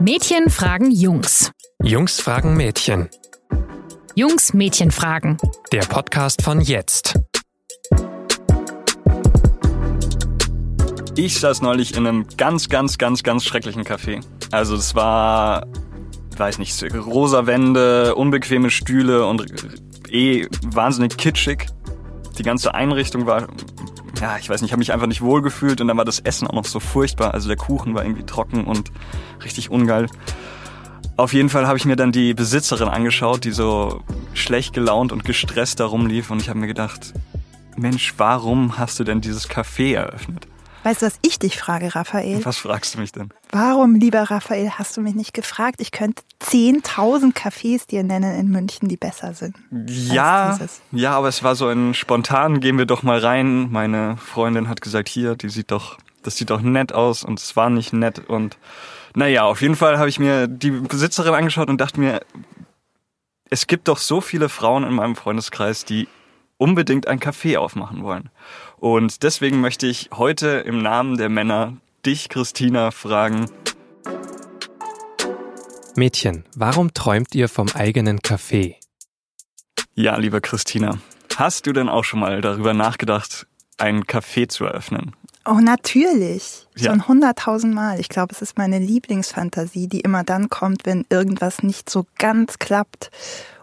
Mädchen fragen Jungs. Jungs fragen Mädchen. Jungs Mädchen fragen. Der Podcast von jetzt. Ich saß neulich in einem ganz, ganz, ganz, ganz schrecklichen Café. Also es war, weiß nicht, rosa Wände, unbequeme Stühle und eh wahnsinnig kitschig. Die ganze Einrichtung war, ja, ich weiß nicht, ich habe mich einfach nicht wohl gefühlt und dann war das Essen auch noch so furchtbar. Also der Kuchen war irgendwie trocken und richtig ungeil. Auf jeden Fall habe ich mir dann die Besitzerin angeschaut, die so schlecht gelaunt und gestresst da rumlief und ich habe mir gedacht, Mensch, warum hast du denn dieses Café eröffnet? Weißt du, was ich dich frage, Raphael? Was fragst du mich denn? Warum, lieber Raphael, hast du mich nicht gefragt? Ich könnte 10.000 Cafés dir nennen in München, die besser sind. Ja, ja, aber es war so ein spontan, gehen wir doch mal rein. Meine Freundin hat gesagt, hier, die sieht doch, das sieht doch nett aus und es war nicht nett und naja, auf jeden Fall habe ich mir die Besitzerin angeschaut und dachte mir, es gibt doch so viele Frauen in meinem Freundeskreis, die unbedingt ein Café aufmachen wollen. Und deswegen möchte ich heute im Namen der Männer dich, Christina, fragen. Mädchen, warum träumt ihr vom eigenen Café? Ja, liebe Christina, hast du denn auch schon mal darüber nachgedacht, ein Café zu eröffnen? Oh, natürlich. Ja. Schon hunderttausend Mal. Ich glaube, es ist meine Lieblingsfantasie, die immer dann kommt, wenn irgendwas nicht so ganz klappt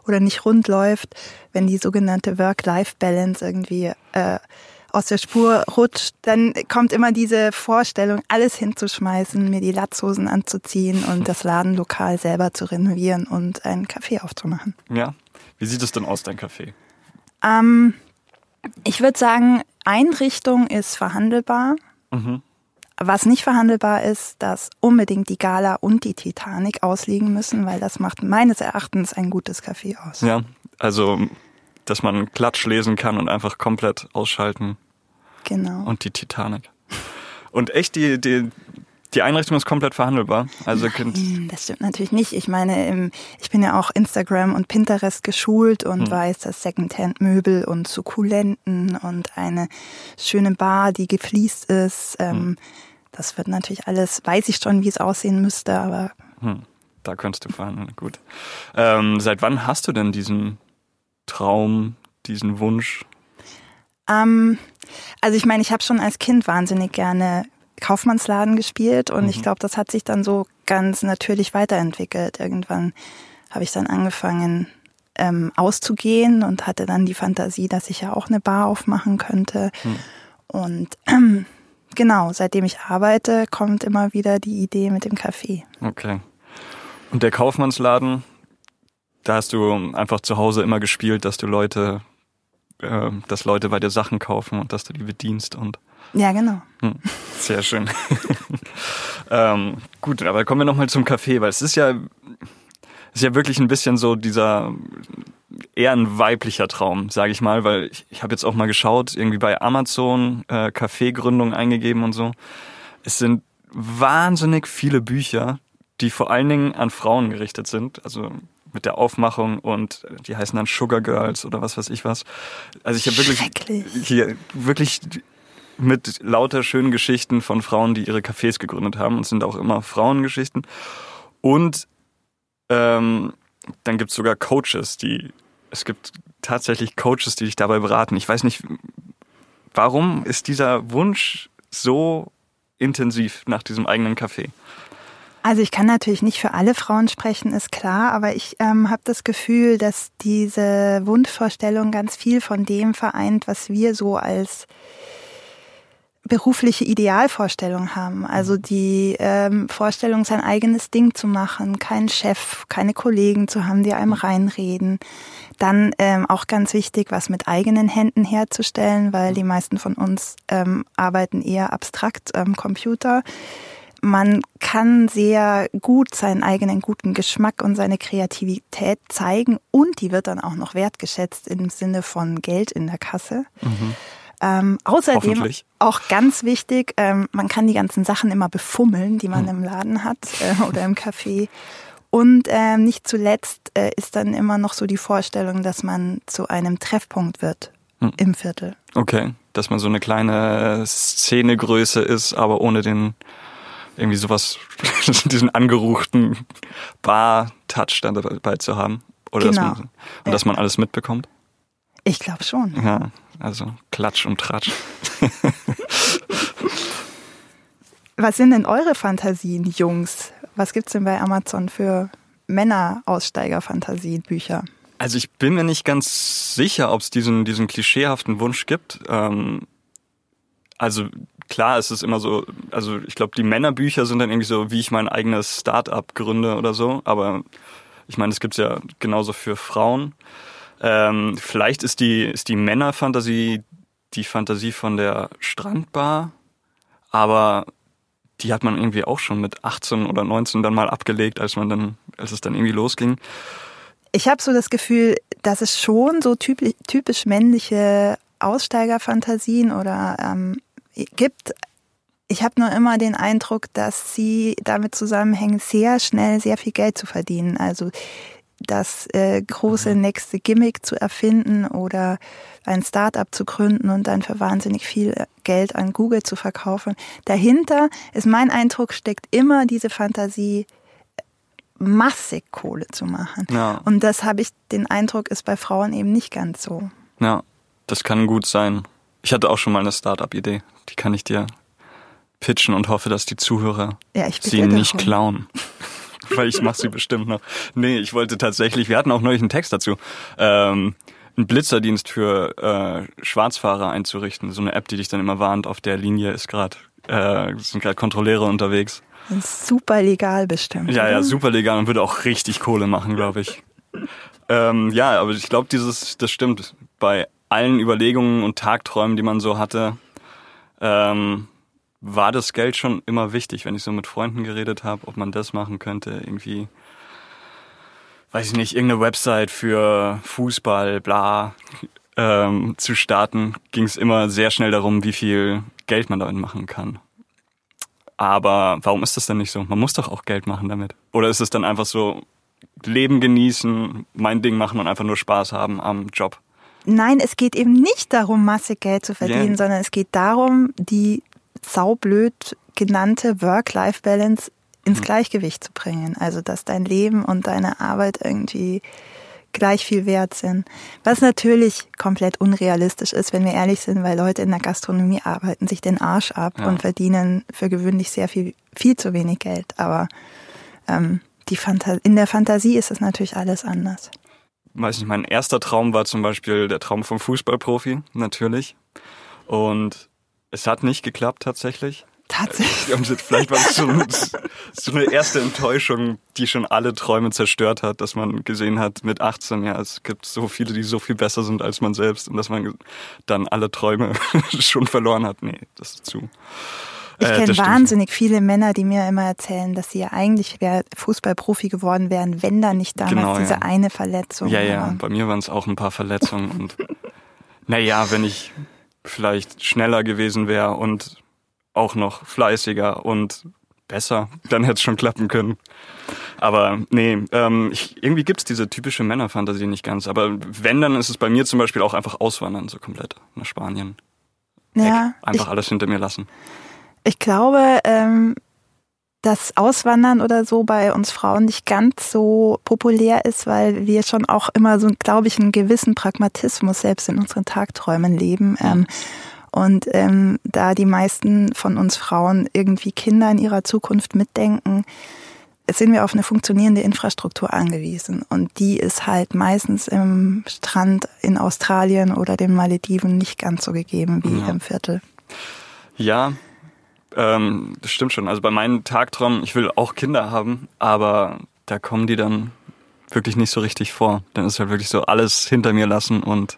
oder nicht rund läuft, wenn die sogenannte Work-Life-Balance irgendwie äh, aus der Spur rutscht, dann kommt immer diese Vorstellung, alles hinzuschmeißen, mir die Latzhosen anzuziehen und das Ladenlokal selber zu renovieren und einen Kaffee aufzumachen. Ja. Wie sieht es denn aus, dein Café? Ähm, ich würde sagen, Einrichtung ist verhandelbar. Mhm. Was nicht verhandelbar ist, dass unbedingt die Gala und die Titanic ausliegen müssen, weil das macht meines Erachtens ein gutes Café aus. Ja, also dass man Klatsch lesen kann und einfach komplett ausschalten. Genau. Und die Titanic. Und echt, die, die, die Einrichtung ist komplett verhandelbar. Also Nein, das stimmt natürlich nicht. Ich meine, ich bin ja auch Instagram und Pinterest geschult und hm. weiß, dass Secondhand-Möbel und Sukkulenten und eine schöne Bar, die gefliest ist, ähm, hm. das wird natürlich alles, weiß ich schon, wie es aussehen müsste, aber. Hm. Da könntest du verhandeln, gut. Ähm, seit wann hast du denn diesen Traum, diesen Wunsch? Ähm, also ich meine, ich habe schon als Kind wahnsinnig gerne Kaufmannsladen gespielt und mhm. ich glaube, das hat sich dann so ganz natürlich weiterentwickelt. Irgendwann habe ich dann angefangen ähm, auszugehen und hatte dann die Fantasie, dass ich ja auch eine Bar aufmachen könnte. Mhm. Und ähm, genau, seitdem ich arbeite, kommt immer wieder die Idee mit dem Kaffee. Okay. Und der Kaufmannsladen, da hast du einfach zu Hause immer gespielt, dass du Leute äh, dass Leute bei dir Sachen kaufen und dass du die bedienst und ja, genau. Hm, sehr schön. ähm, gut, aber kommen wir nochmal zum Kaffee, weil es ist ja, ist ja wirklich ein bisschen so dieser eher ein weiblicher Traum, sage ich mal, weil ich, ich habe jetzt auch mal geschaut, irgendwie bei Amazon äh, Kaffeegründung eingegeben und so. Es sind wahnsinnig viele Bücher, die vor allen Dingen an Frauen gerichtet sind. Also mit der Aufmachung und die heißen dann Sugar Girls oder was weiß ich was. Also ich habe wirklich hier wirklich mit lauter schönen Geschichten von Frauen, die ihre Cafés gegründet haben und sind auch immer Frauengeschichten. Und ähm, dann gibt es sogar Coaches, die es gibt tatsächlich Coaches, die dich dabei beraten. Ich weiß nicht, warum ist dieser Wunsch so intensiv nach diesem eigenen Café? Also ich kann natürlich nicht für alle Frauen sprechen, ist klar, aber ich ähm, habe das Gefühl, dass diese Wunschvorstellung ganz viel von dem vereint, was wir so als berufliche Idealvorstellung haben. Also mhm. die ähm, Vorstellung, sein eigenes Ding zu machen, keinen Chef, keine Kollegen zu haben, die einem reinreden. Dann ähm, auch ganz wichtig, was mit eigenen Händen herzustellen, weil mhm. die meisten von uns ähm, arbeiten eher abstrakt am Computer man kann sehr gut seinen eigenen guten Geschmack und seine Kreativität zeigen und die wird dann auch noch wertgeschätzt im Sinne von Geld in der Kasse. Mhm. Ähm, außerdem auch ganz wichtig, ähm, man kann die ganzen Sachen immer befummeln, die man mhm. im Laden hat äh, oder im Café. Und ähm, nicht zuletzt äh, ist dann immer noch so die Vorstellung, dass man zu einem Treffpunkt wird mhm. im Viertel. Okay, dass man so eine kleine Szenegröße ist, aber ohne den irgendwie sowas, diesen angeruchten Bar-Touch dann dabei zu haben. Oder Genau. dass man, und dass man alles mitbekommt. Ich glaube schon. Ja, also Klatsch und Tratsch. Was sind denn eure Fantasien, Jungs? Was gibt's denn bei Amazon für Männer-Aussteiger-Fantasien-Bücher? Also ich bin mir nicht ganz sicher, ob es diesen, diesen klischeehaften Wunsch gibt. Ähm, also klar, es ist immer so, also ich glaube, die Männerbücher sind dann irgendwie so, wie ich mein eigenes Start-up gründe oder so. Aber ich meine, es gibt's ja genauso für Frauen. Ähm, vielleicht ist die, ist die Männerfantasie die Fantasie von der Strandbar, aber die hat man irgendwie auch schon mit 18 oder 19 dann mal abgelegt, als man dann, als es dann irgendwie losging. Ich habe so das Gefühl, dass es schon so typisch, typisch männliche Aussteigerfantasien oder ähm, gibt. Ich habe nur immer den Eindruck, dass sie damit zusammenhängen, sehr schnell sehr viel Geld zu verdienen. Also das äh, große nächste Gimmick zu erfinden oder ein Start-up zu gründen und dann für wahnsinnig viel Geld an Google zu verkaufen. Dahinter ist mein Eindruck, steckt immer diese Fantasie, massig Kohle zu machen. Ja. Und das habe ich den Eindruck, ist bei Frauen eben nicht ganz so. Ja, das kann gut sein. Ich hatte auch schon mal eine Start-up-Idee. Die kann ich dir pitchen und hoffe, dass die Zuhörer Ja, sie nicht darum. klauen. Weil ich mache sie bestimmt noch. Nee, ich wollte tatsächlich, wir hatten auch neulich einen Text dazu, ähm, einen Blitzerdienst für äh, Schwarzfahrer einzurichten. So eine App, die dich dann immer warnt, auf der Linie ist gerade, äh, sind gerade Kontrolleure unterwegs. Super legal bestimmt. Ja, ja, super legal und würde auch richtig Kohle machen, glaube ich. ähm, ja, aber ich glaube, dieses, das stimmt. Bei allen Überlegungen und Tagträumen, die man so hatte, ähm, war das Geld schon immer wichtig, wenn ich so mit Freunden geredet habe, ob man das machen könnte, irgendwie, weiß ich nicht, irgendeine Website für Fußball, bla, ähm, zu starten, ging es immer sehr schnell darum, wie viel Geld man damit machen kann. Aber warum ist das denn nicht so? Man muss doch auch Geld machen damit. Oder ist es dann einfach so, Leben genießen, mein Ding machen und einfach nur Spaß haben am Job? Nein, es geht eben nicht darum, massig Geld zu verdienen, Ja. sondern es geht darum, die saublöd genannte Work-Life-Balance ins Gleichgewicht zu bringen. Also, dass dein Leben und deine Arbeit irgendwie gleich viel wert sind. Was natürlich komplett unrealistisch ist, wenn wir ehrlich sind, weil Leute in der Gastronomie arbeiten sich den Arsch ab Ja. und verdienen für gewöhnlich sehr viel, viel zu wenig Geld. Aber ähm, die in der Fantasie ist es natürlich alles anders. weiß nicht, mein erster Traum war zum Beispiel der Traum vom Fußballprofi, natürlich. Und es hat nicht geklappt tatsächlich. Tatsächlich. Und Vielleicht war es so, so eine erste Enttäuschung, die schon alle Träume zerstört hat, dass man gesehen hat mit 18, ja, es gibt so viele, die so viel besser sind als man selbst und dass man dann alle Träume schon verloren hat. Nee, das ist zu. Ich Äh, kenne stimmt. wahnsinnig viele Männer, die mir immer erzählen, dass sie ja eigentlich Fußballprofi geworden wären, wenn da nicht damals Genau, diese ja. eine Verletzung Ja, ja, war. bei mir waren es auch ein paar Verletzungen und naja, wenn ich vielleicht schneller gewesen wäre und auch noch fleißiger und besser, dann hätte es schon klappen können. Aber nee, ähm, ich, irgendwie gibt's diese typische Männerfantasie nicht ganz. Aber wenn, dann ist es bei mir zum Beispiel auch einfach auswandern, so komplett nach Spanien. Ja, Einfach ich, alles hinter mir lassen. ich glaube, ähm, dass Auswandern oder so bei uns Frauen nicht ganz so populär ist, weil wir schon auch immer so, glaube ich, einen gewissen Pragmatismus selbst in unseren Tagträumen leben. Ähm, und ähm, da die meisten von uns Frauen irgendwie Kinder in ihrer Zukunft mitdenken, sind wir auf eine funktionierende Infrastruktur angewiesen. Und die ist halt meistens im Strand in Australien oder den Malediven nicht ganz so gegeben wie Ja. im Viertel. Ja, ähm, das stimmt schon. Also bei meinen Tagträumen, ich will auch Kinder haben, aber da kommen die dann wirklich nicht so richtig vor. Dann ist halt wirklich so alles hinter mir lassen und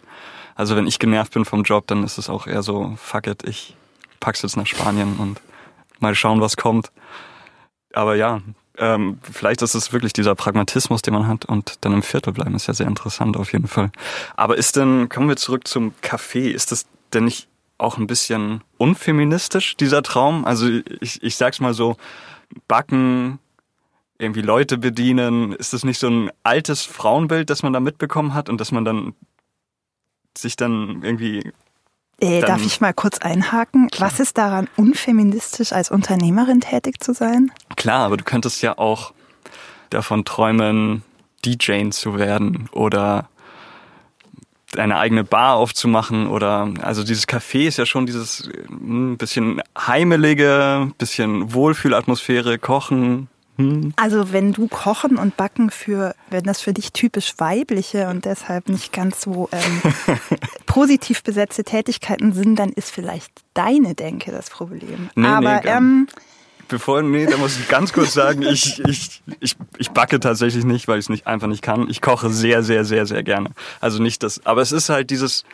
also wenn ich genervt bin vom Job, dann ist es auch eher so, fuck it, ich pack's jetzt nach Spanien und mal schauen, was kommt. Aber ja, ähm, vielleicht ist es wirklich dieser Pragmatismus, den man hat und dann im Viertel bleiben, ist ja sehr interessant auf jeden Fall. Aber ist denn, kommen wir zurück zum Café, ist das denn nicht auch ein bisschen unfeministisch, dieser Traum? Also ich, ich sag's mal so, backen, irgendwie Leute bedienen, ist das nicht so ein altes Frauenbild, das man da mitbekommen hat und dass man dann sich dann irgendwie Äh, Dann- darf ich mal kurz einhaken? Was ist daran unfeministisch, als Unternehmerin tätig zu sein? Klar, aber du könntest ja auch davon träumen, DJ zu werden oder eine eigene Bar aufzumachen oder also dieses Café ist ja schon dieses ein bisschen heimelige, bisschen Wohlfühlatmosphäre, Kochen. Hm. Also wenn du Kochen und Backen für, wenn das für dich typisch weibliche und deshalb nicht ganz so ähm, positiv besetzte Tätigkeiten sind, dann ist vielleicht deine Denke das Problem. Nee, nee, Aber gar- ähm, Bevor, nee, da muss ich ganz kurz sagen, ich, ich, ich, ich backe tatsächlich nicht, weil ich es nicht, einfach nicht kann. Ich koche sehr, sehr, sehr, sehr gerne. Also nicht das, aber es ist halt dieses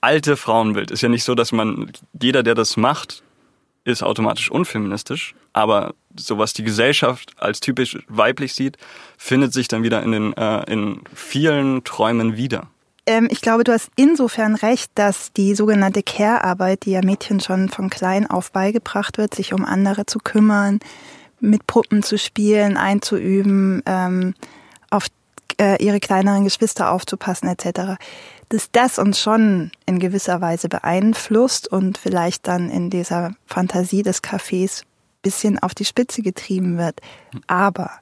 alte Frauenbild. Ist ja nicht so, dass man, jeder, der das macht, ist automatisch unfeministisch. Aber so was die Gesellschaft als typisch weiblich sieht, findet sich dann wieder in den, äh, in vielen Träumen wieder. Ähm, ich glaube, du hast insofern recht, dass die sogenannte Care-Arbeit, die ja Mädchen schon von klein auf beigebracht wird, sich um andere zu kümmern, mit Puppen zu spielen, einzuüben, ähm, auf äh, ihre kleineren Geschwister aufzupassen etc., dass das uns schon in gewisser Weise beeinflusst und vielleicht dann in dieser Fantasie des Cafés bisschen auf die Spitze getrieben wird. Aber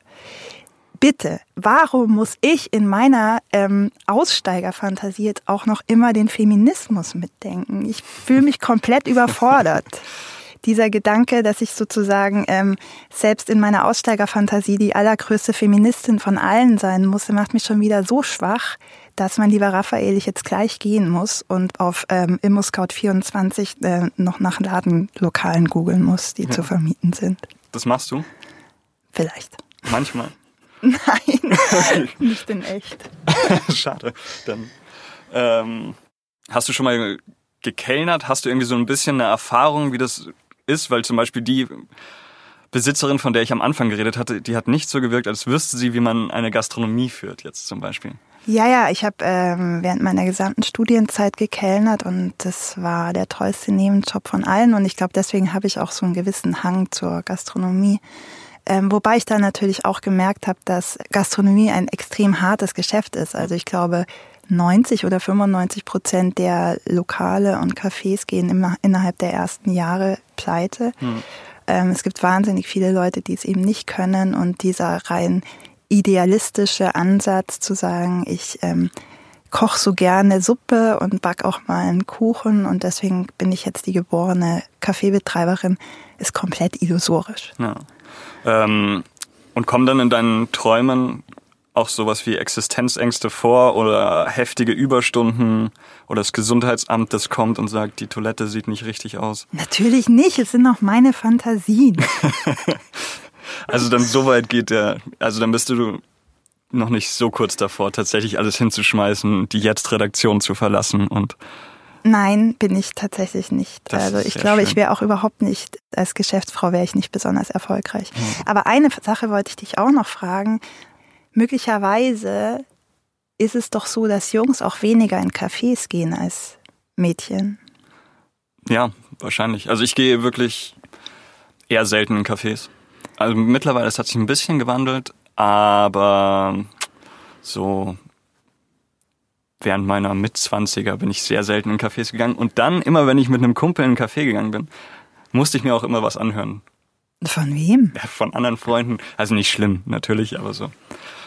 bitte, warum muss ich in meiner ähm, Aussteigerfantasie jetzt auch noch immer den Feminismus mitdenken? Ich fühle mich komplett überfordert. Dieser Gedanke, dass ich sozusagen ähm, selbst in meiner Aussteigerfantasie die allergrößte Feministin von allen sein muss, macht mich schon wieder so schwach, dass mein lieber Raphael ich jetzt gleich gehen muss und auf ähm, ImmoScout24 äh, noch nach Ladenlokalen googeln muss, die zu vermieten sind. Das machst du? Vielleicht. Manchmal. Nein, nicht in echt. Schade. Dann ähm, hast du schon mal gekellnert? Hast du irgendwie so ein bisschen eine Erfahrung, wie das ist? Weil zum Beispiel die Besitzerin, von der ich am Anfang geredet hatte, die hat nicht so gewirkt, als wüsste sie, wie man eine Gastronomie führt, jetzt zum Beispiel. Ja, ja, ich habe ähm, während meiner gesamten Studienzeit gekellnert und das war der tollste Nebenjob von allen und ich glaube, deswegen habe ich auch so einen gewissen Hang zur Gastronomie. Ähm, wobei ich dann natürlich auch gemerkt habe, dass Gastronomie ein extrem hartes Geschäft ist. Also ich glaube, 90 oder 95 Prozent der Lokale und Cafés gehen immer innerhalb der ersten Jahre pleite. Ähm, es gibt wahnsinnig viele Leute, die es eben nicht können und dieser rein idealistische Ansatz zu sagen, ich ähm, koche so gerne Suppe und back auch mal einen Kuchen und deswegen bin ich jetzt die geborene Kaffeebetreiberin, ist komplett illusorisch. Ja. Ähm, und kommen dann in deinen Träumen auch sowas wie Existenzängste vor oder heftige Überstunden oder das Gesundheitsamt, das kommt und sagt, die Toilette sieht nicht richtig aus. Natürlich nicht, es sind noch meine Fantasien. Also dann so weit geht der, also dann bist du noch nicht so kurz davor, tatsächlich alles hinzuschmeißen, die Jetzt-Redaktion zu verlassen und Nein, bin ich tatsächlich nicht. Das also ich glaube, schön. ich wäre auch überhaupt nicht, als Geschäftsfrau wäre ich nicht besonders erfolgreich. Aber eine Sache wollte ich dich auch noch fragen. Möglicherweise ist es doch so, dass Jungs auch weniger in Cafés gehen als Mädchen. ja, wahrscheinlich. Also ich gehe wirklich eher selten in Cafés. Also mittlerweile, es hat sich ein bisschen gewandelt, aber so während meiner Mitzwanziger bin ich sehr selten in Cafés gegangen. Und dann, immer wenn ich mit einem Kumpel in einen Café gegangen bin, musste ich mir auch immer was anhören. Von wem? Ja, von anderen Freunden. Also nicht schlimm, natürlich, aber so.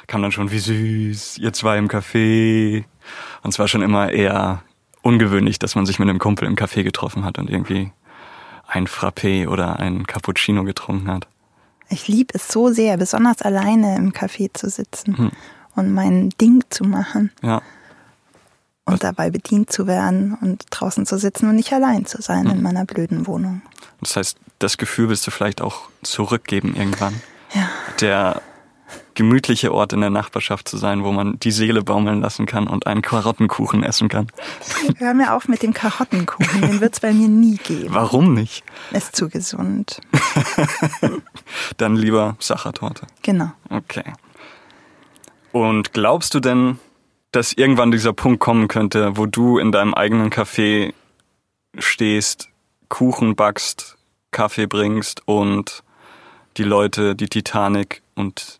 Kam dann schon, wie süß, ihr zwei im Café. Und es war schon immer eher ungewöhnlich, dass man sich mit einem Kumpel im Café getroffen hat und irgendwie ein Frappé oder ein Cappuccino getrunken hat. Ich liebe es so sehr, besonders alleine im Café zu sitzen Hm. und mein Ding zu machen Ja, und dabei bedient zu werden und draußen zu sitzen und nicht allein zu sein Hm. in meiner blöden Wohnung. das heißt, das Gefühl willst du vielleicht auch zurückgeben irgendwann. Ja. Der gemütliche Ort in der Nachbarschaft zu sein, wo man die Seele baumeln lassen kann und einen Karottenkuchen essen kann. Hör mir auf mit dem Karottenkuchen, den wird es bei mir nie geben. Warum nicht? Ist zu gesund. Dann lieber Sachertorte. Genau. Okay. Und glaubst du denn, dass irgendwann dieser Punkt kommen könnte, wo du in deinem eigenen Café stehst, Kuchen backst, Kaffee bringst und die Leute die Titanic und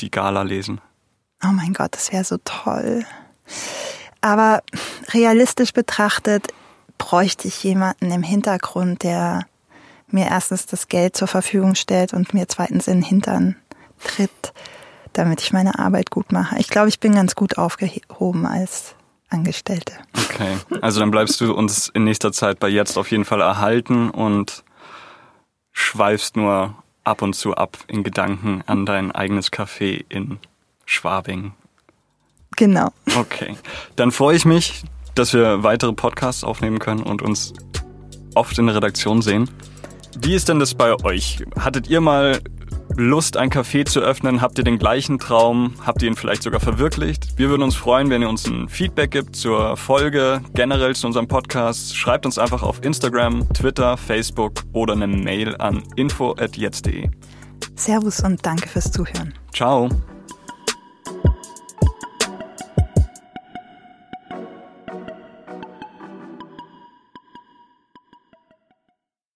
die Gala lesen? Oh mein Gott, das wäre so toll. Aber realistisch betrachtet bräuchte ich jemanden im Hintergrund, der mir erstens das Geld zur Verfügung stellt und mir zweitens in den Hintern tritt, damit ich meine Arbeit gut mache. Ich glaube, ich bin ganz gut aufgehoben als Angestellte. Okay, also dann bleibst du uns in nächster Zeit bei jetzt auf jeden Fall erhalten und schweifst nur ab und zu ab in Gedanken an dein eigenes Café in Schwabing. Genau. Okay, dann freue ich mich, dass wir weitere Podcasts aufnehmen können und uns oft in der Redaktion sehen. Wie ist denn das bei euch? Hattet ihr mal Lust, ein Café zu öffnen? Habt ihr den gleichen Traum? Habt ihr ihn vielleicht sogar verwirklicht? Wir würden uns freuen, wenn ihr uns ein Feedback gibt zur Folge, generell zu unserem Podcast. Schreibt uns einfach auf Instagram, Twitter, Facebook oder eine Mail an info@jetzt.de. Servus und danke fürs Zuhören. Ciao.